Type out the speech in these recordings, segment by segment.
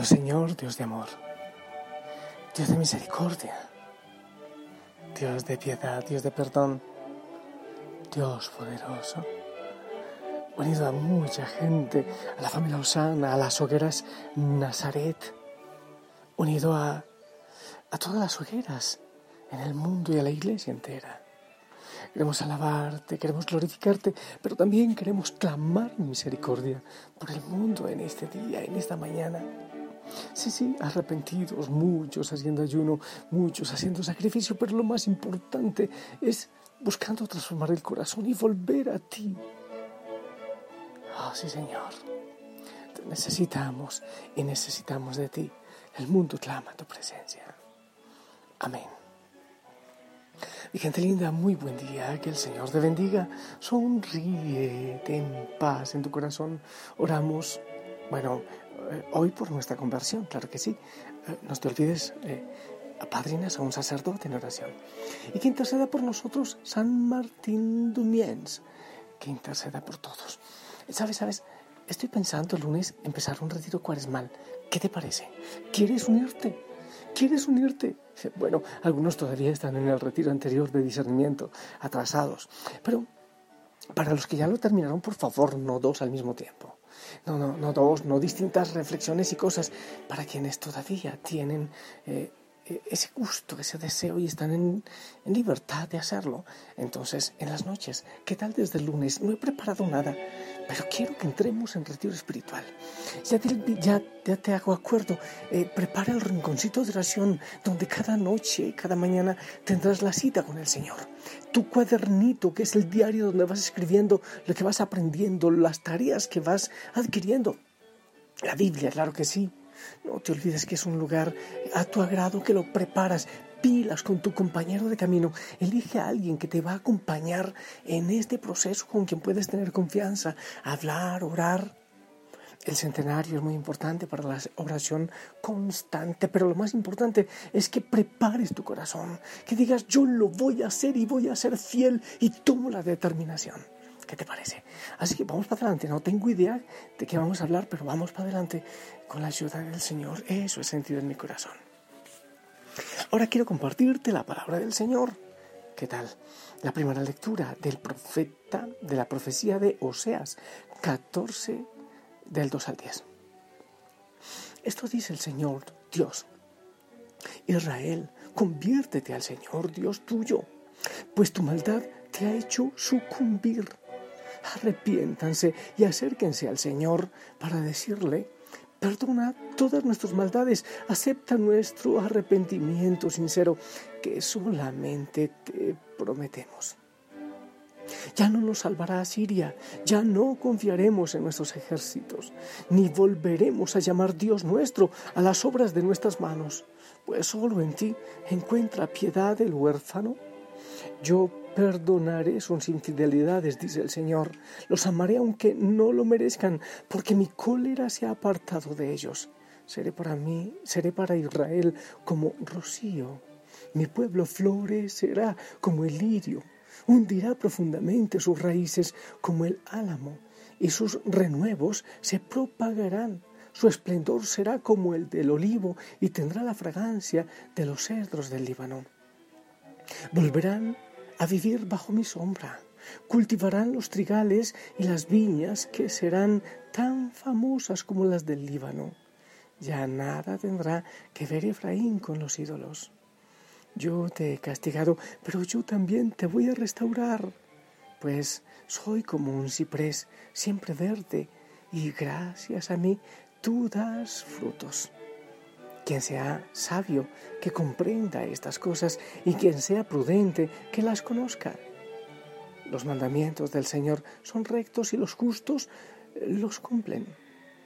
Señor, Dios de amor, Dios de misericordia, Dios de piedad, Dios de perdón, Dios poderoso, unido a mucha gente, a la familia Osana, a las hogueras Nazaret, unido a, a todas las hogueras en el mundo y a la iglesia entera. Queremos alabarte, queremos glorificarte, pero también queremos clamar misericordia por el mundo en este día, en esta mañana. Sí, sí, arrepentidos, muchos haciendo ayuno, muchos haciendo sacrificio, pero lo más importante es buscando transformar el corazón y volver a ti. Oh, sí, Señor. Te necesitamos y necesitamos de ti. El mundo clama tu presencia. Amén. Mi gente linda, muy buen día, que el Señor te bendiga. Sonríe, ten paz en tu corazón. Oramos, bueno, eh, hoy por nuestra conversión, claro que sí. Eh, no te olvides, eh, apadrinas a un sacerdote en oración. Y que interceda por nosotros San Martín Dumiens, que interceda por todos. ¿Sabes, sabes? Estoy pensando el lunes empezar un retiro cuaresmal. ¿Qué te parece? ¿Quieres unirte? ¿Quieres unirte? Bueno, algunos todavía están en el retiro anterior de discernimiento, atrasados. Pero para los que ya lo terminaron, por favor, no dos al mismo tiempo. No, no, no dos, no distintas reflexiones y cosas. Para quienes todavía tienen eh, ese gusto, ese deseo y están en, libertad de hacerlo. Entonces, en las noches, ¿qué tal desde el lunes? No he preparado nada, pero quiero que entremos en retiro espiritual. Ya te, hago acuerdo, eh, prepara el rinconcito de oración donde cada noche, cada mañana tendrás la cita con el Señor. Tu cuadernito, que es el diario donde vas escribiendo lo que vas aprendiendo, las tareas que vas adquiriendo. La Biblia, claro que sí no te olvides que es un lugar a tu agrado, que lo preparas. Pilas con tu compañero de camino. Elige a alguien que te va a acompañar en este proceso con quien puedes tener confianza, hablar, orar. El centenario es muy importante para la oración constante, pero lo más importante es que prepares tu corazón, que digas yo lo voy a hacer y voy a ser fiel y tomo la determinación. ¿Qué te parece? Así que vamos para adelante. No tengo idea de qué vamos a hablar, pero vamos para adelante con la ayuda del Señor. Eso es sentido en mi corazón. Ahora quiero compartirte la palabra del Señor. ¿Qué tal? La primera lectura del profeta, de la profecía de Oseas 14, del 2 al 10. Esto dice el Señor Dios. Israel, conviértete al Señor Dios tuyo, pues tu maldad te ha hecho sucumbir arrepiéntanse y acérquense al Señor para decirle, perdona todas nuestras maldades, acepta nuestro arrepentimiento sincero que solamente te prometemos. Ya no nos salvará Siria, ya no confiaremos en nuestros ejércitos, ni volveremos a llamar Dios nuestro a las obras de nuestras manos, pues solo en ti encuentra piedad el huérfano. Yo Perdonaré sus infidelidades, dice el Señor. Los amaré aunque no lo merezcan, porque mi cólera se ha apartado de ellos. Seré para mí, seré para Israel como rocío. Mi pueblo florecerá como el lirio, hundirá profundamente sus raíces como el álamo, y sus renuevos se propagarán. Su esplendor será como el del olivo y tendrá la fragancia de los cedros del Líbano. Volverán a vivir bajo mi sombra. Cultivarán los trigales y las viñas que serán tan famosas como las del Líbano. Ya nada tendrá que ver Efraín con los ídolos. Yo te he castigado, pero yo también te voy a restaurar, pues soy como un ciprés siempre verde, y gracias a mí tú das frutos. Quien sea sabio, que comprenda estas cosas, y quien sea prudente, que las conozca. Los mandamientos del Señor son rectos y los justos eh, los cumplen.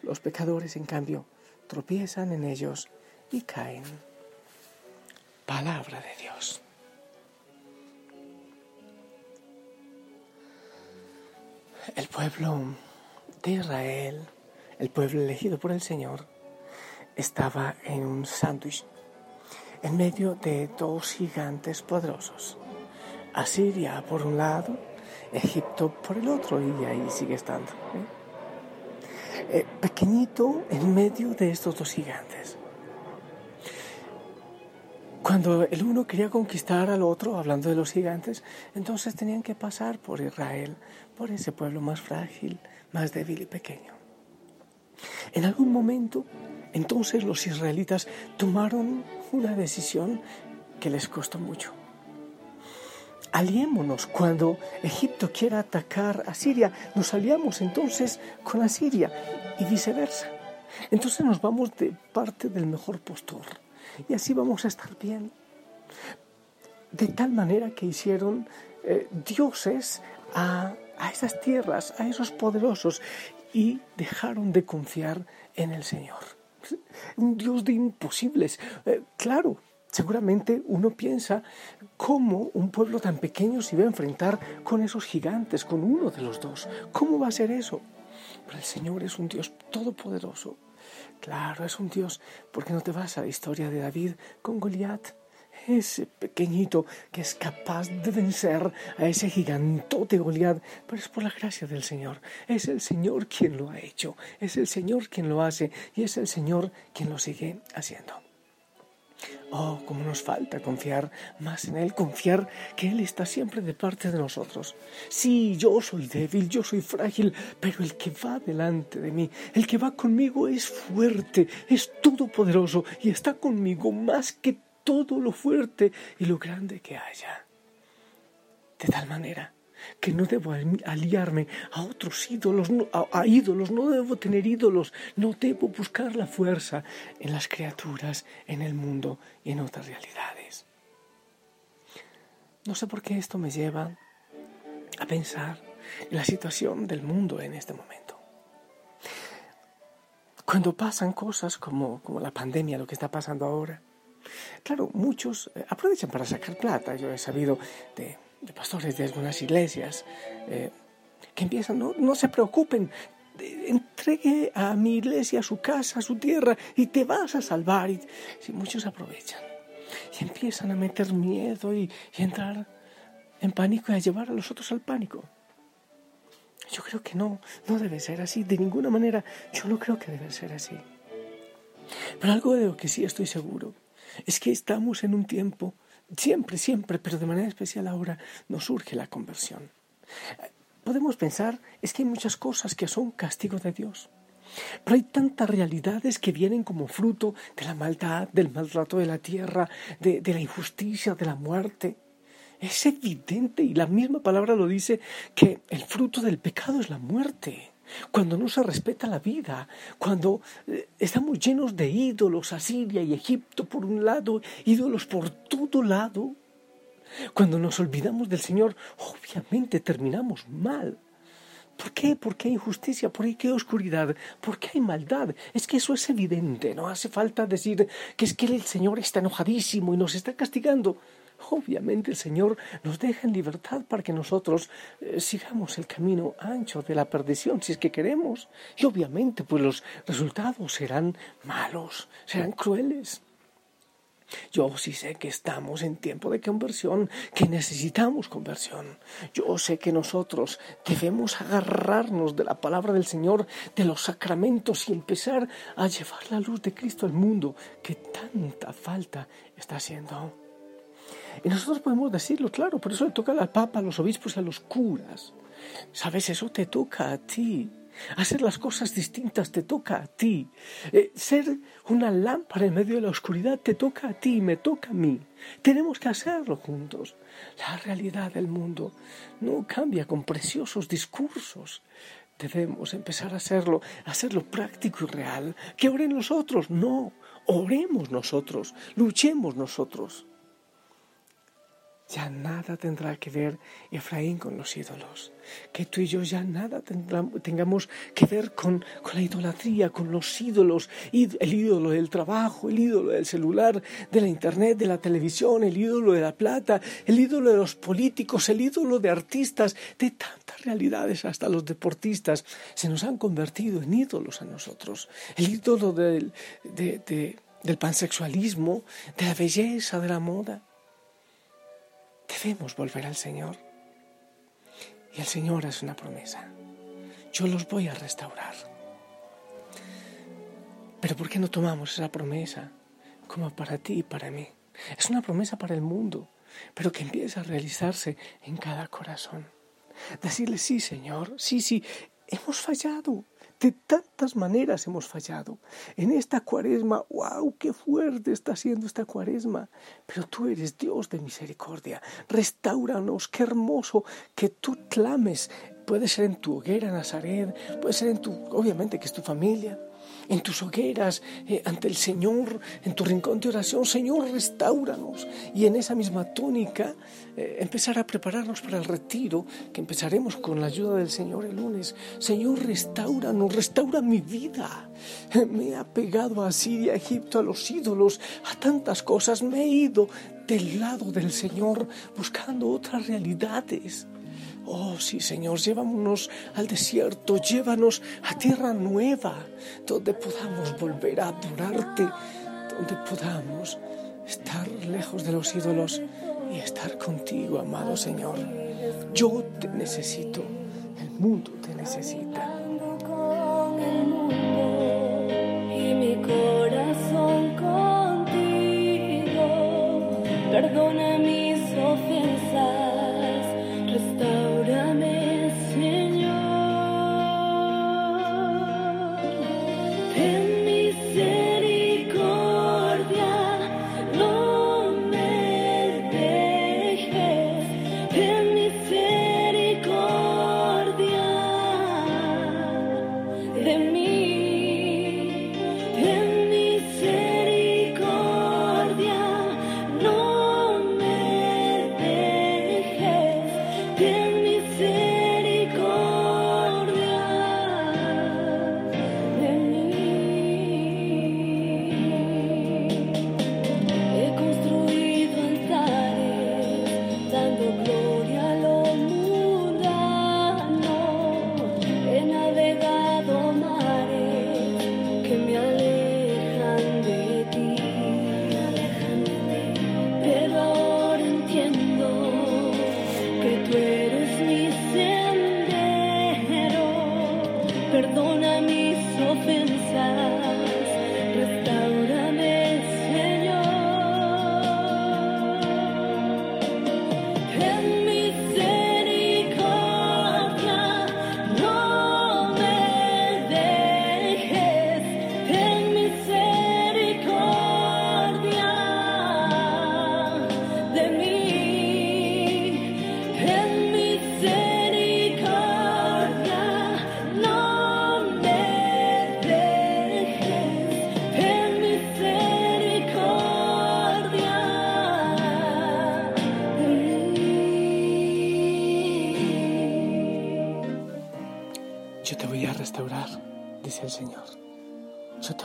Los pecadores, en cambio, tropiezan en ellos y caen. Palabra de Dios. El pueblo de Israel, el pueblo elegido por el Señor, estaba en un sándwich en medio de dos gigantes poderosos. Asiria por un lado, Egipto por el otro, y ahí sigue estando. ¿eh? eh, pequeñito en medio de estos dos gigantes. Cuando el uno quería conquistar al otro, hablando de los gigantes, entonces tenían que pasar por Israel, por ese pueblo más frágil, más débil y pequeño. En algún momento, entonces los israelitas tomaron una decisión que les costó mucho. Aliémonos cuando Egipto quiera atacar a Siria, nos aliamos entonces con Asiria y viceversa. Entonces nos vamos de parte del mejor postor y así vamos a estar bien. De tal manera que hicieron eh, dioses a, esas tierras, a esos poderosos, y dejaron de confiar en el Señor. Un Dios de imposibles. Eh, claro, seguramente uno piensa cómo un pueblo tan pequeño se iba a enfrentar con esos gigantes, con uno de los dos. ¿Cómo va a ser eso? Pero el Señor es un Dios todopoderoso Claro, es un Dios, porque no te vas a la historia de David con Goliat, ese pequeñito que es capaz de vencer a ese gigantote Goliat, pero es por la gracia del Señor. Es el Señor quien lo ha hecho, es el Señor quien lo hace y es el Señor quien lo sigue haciendo. Oh, cómo nos falta confiar más en Él, confiar que Él está siempre de parte de nosotros. Sí, yo soy débil, yo soy frágil, pero el que va delante de mí, el que va conmigo es fuerte, es todopoderoso y está conmigo más que todo lo fuerte y lo grande que haya. De tal manera que no debo aliarme a otros ídolos, a, ídolos, no debo tener ídolos, no debo buscar la fuerza en las criaturas, en el mundo y en otras realidades. No sé por qué esto me lleva a pensar en la situación del mundo en este momento. Cuando pasan cosas como, como la pandemia, lo que está pasando ahora, claro, muchos eh, aprovechan para sacar plata. Yo he sabido de de pastores de algunas iglesias eh, que empiezan, no, no se preocupen, entregue a mi iglesia su casa, su tierra y te vas a salvar. Y, muchos aprovechan y empiezan a meter miedo y, y entrar en pánico y a llevar a los otros al pánico. Yo creo que no, no debe ser así, de ninguna manera. Yo no creo que debe ser así. Pero algo de lo que sí estoy seguro es que estamos en un tiempo Siempre, siempre, pero de manera especial ahora nos surge la conversión. Podemos pensar, es que hay muchas cosas que son castigo de Dios. Pero hay tantas realidades que vienen como fruto de la maldad, del maltrato de la tierra, de, de la injusticia, de la muerte. Es evidente, y la misma palabra lo dice, que el fruto del pecado es la muerte cuando no se respeta la vida, cuando eh, estamos llenos de ídolos, Asiria y Egipto por un lado, ídolos por todo lado, cuando nos olvidamos del Señor, obviamente terminamos mal. ¿Por qué? ¿Por qué hay injusticia? ¿Por qué hay oscuridad? ¿Por qué hay maldad? Es que eso es evidente, no hace falta decir que es que el Señor está enojadísimo y nos está castigando. Obviamente el Señor nos deja en libertad para que nosotros eh, sigamos el camino ancho de la perdición, si es que queremos. Y obviamente pues los resultados serán malos, serán crueles. Yo sí sé que estamos en tiempo de conversión, que necesitamos conversión. Yo sé que nosotros debemos agarrarnos de la palabra del Señor, de los sacramentos y empezar a llevar la luz de Cristo al mundo que tanta falta está haciendo. Y nosotros podemos decirlo, claro, por eso le toca al Papa, a los obispos y a los curas. Sabes, eso te toca a ti. Hacer las cosas distintas te toca a ti. Eh, ser una lámpara en medio de la oscuridad te toca a ti, me toca a mí. Tenemos que hacerlo juntos. La realidad del mundo no cambia con preciosos discursos. Debemos empezar a hacerlo, a hacerlo práctico y real. Que oren nosotros, no, oremos nosotros, luchemos nosotros. Ya nada tendrá que ver Efraín con los ídolos. Que tú y yo ya nada tengamos que ver con, la idolatría, con los ídolos. El ídolo del trabajo, el ídolo del celular, de la internet, de la televisión, el ídolo de la plata, el ídolo de los políticos, el ídolo de artistas, de tantas realidades, hasta los deportistas, se nos han convertido en ídolos a nosotros. El ídolo del, del pansexualismo, de la belleza, de la moda. Volver al Señor. Y el Señor hace una promesa. Yo los voy a restaurar. Pero ¿por qué no tomamos esa promesa como para ti y para mí? Es una promesa para el mundo, pero que empieza a realizarse en cada corazón. Decirle, sí, Señor, sí, sí, hemos fallado. De tantas maneras hemos fallado. En esta cuaresma, wow, qué fuerte está siendo esta cuaresma. Pero tú eres Dios de misericordia. Restauranos, qué hermoso que tú clames. Puede ser en tu hoguera, Nazaret, puede ser en tu, obviamente que es tu familia, en tus hogueras, eh, ante el Señor, en tu rincón de oración, Señor, restauranos. Y en esa misma tónica, eh, empezar a prepararnos para el retiro, que empezaremos con la ayuda del Señor el lunes. Señor, restauranos, restaura mi vida. Me he apegado a Siria, a Egipto, a los ídolos, a tantas cosas. Me he ido del lado del Señor buscando otras realidades. Oh, sí, Señor, llévanos al desierto, llévanos a tierra nueva, donde podamos volver a adorarte, donde podamos estar lejos de los ídolos y estar contigo, amado Señor. Yo te necesito, el mundo te necesita. Y mi corazón contigo, perdona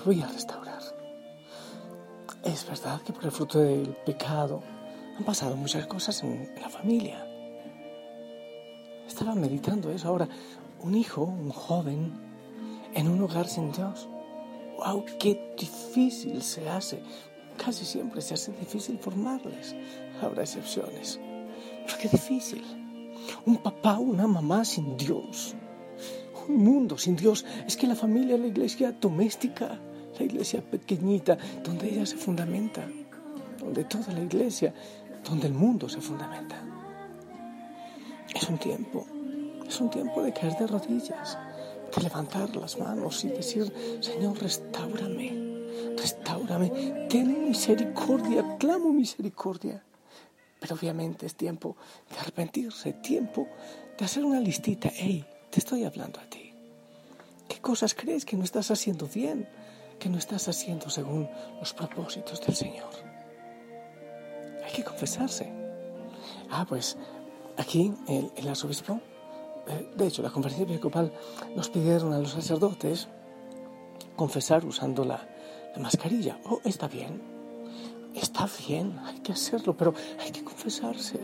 Voy a restaurar. Es verdad que por el fruto del pecado han pasado muchas cosas en, la familia. Estaba meditando eso ahora. Un hijo, un joven, en un hogar sin Dios. ¡Wow! ¡Qué difícil se hace! Casi siempre se hace difícil formarles. Habrá excepciones. Pero qué difícil. Un papá, una mamá sin Dios un mundo sin Dios. Es que la familia la iglesia doméstica, la iglesia pequeñita, donde ella se fundamenta, donde toda la iglesia, donde el mundo se fundamenta. Es un tiempo, es un tiempo de caer de rodillas, de levantar las manos y decir, Señor, restaurame, restaurame, ten misericordia, clamo misericordia. Pero obviamente es tiempo de arrepentirse, tiempo de hacer una listita. Hey, te estoy hablando a ti. ¿Qué cosas crees que no estás haciendo bien? Que no estás haciendo según los propósitos del Señor. Hay que confesarse. Ah, pues aquí el, arzobispo, eh, de hecho la conferencia episcopal nos pidieron a los sacerdotes confesar usando la, la mascarilla. Oh, está bien. Está bien, hay que hacerlo, pero hay que confesarse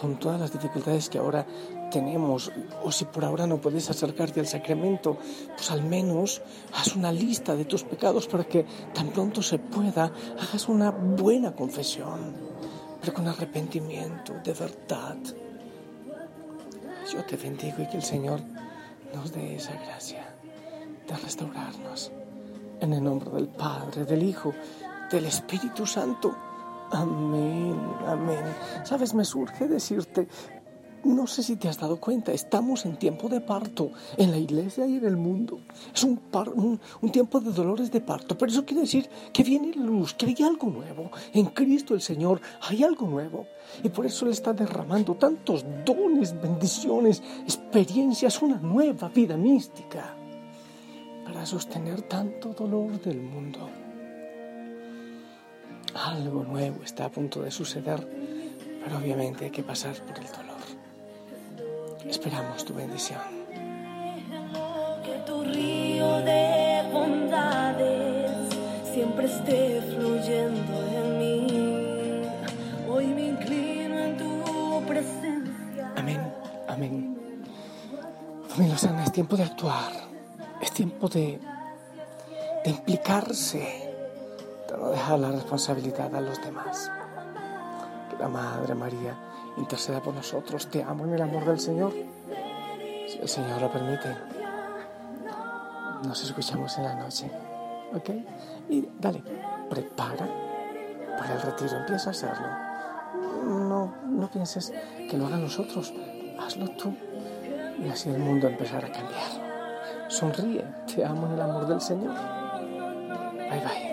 con todas las dificultades que ahora tenemos, o si por ahora no puedes acercarte al sacramento, pues al menos haz una lista de tus pecados para que tan pronto se pueda hagas una buena confesión, pero con arrepentimiento, de verdad. Yo te bendigo y que el Señor nos dé esa gracia de restaurarnos. En el nombre del Padre, del Hijo, del Espíritu Santo. Amén, amén. Sabes, me surge decirte, no sé si te has dado cuenta, estamos en tiempo de parto en la iglesia y en el mundo. Es un, un, tiempo de dolores de parto, pero eso quiere decir que viene luz, que hay algo nuevo. En Cristo el Señor hay algo nuevo. Y por eso Él está derramando tantos dones, bendiciones, experiencias, una nueva vida mística para sostener tanto dolor del mundo. Algo nuevo está a punto de suceder, pero obviamente hay que pasar por el dolor. Esperamos tu bendición. Que tu río de bondades siempre esté fluyendo en mí. Hoy me inclino en tu presencia. Amén, amén. Familia Sana, es tiempo de actuar. Es tiempo de, de implicarse, no dejar la responsabilidad a los demás. Que la Madre María interceda por nosotros. Te amo en el amor del Señor. Si el Señor lo permite, nos escuchamos en la noche. ¿Ok? Y dale, prepara para el retiro. Empieza a hacerlo. No, no pienses que lo hagan nosotros. Hazlo tú. Y así el mundo empezará a cambiar. Sonríe. Te amo en el amor del Señor. Bye bye.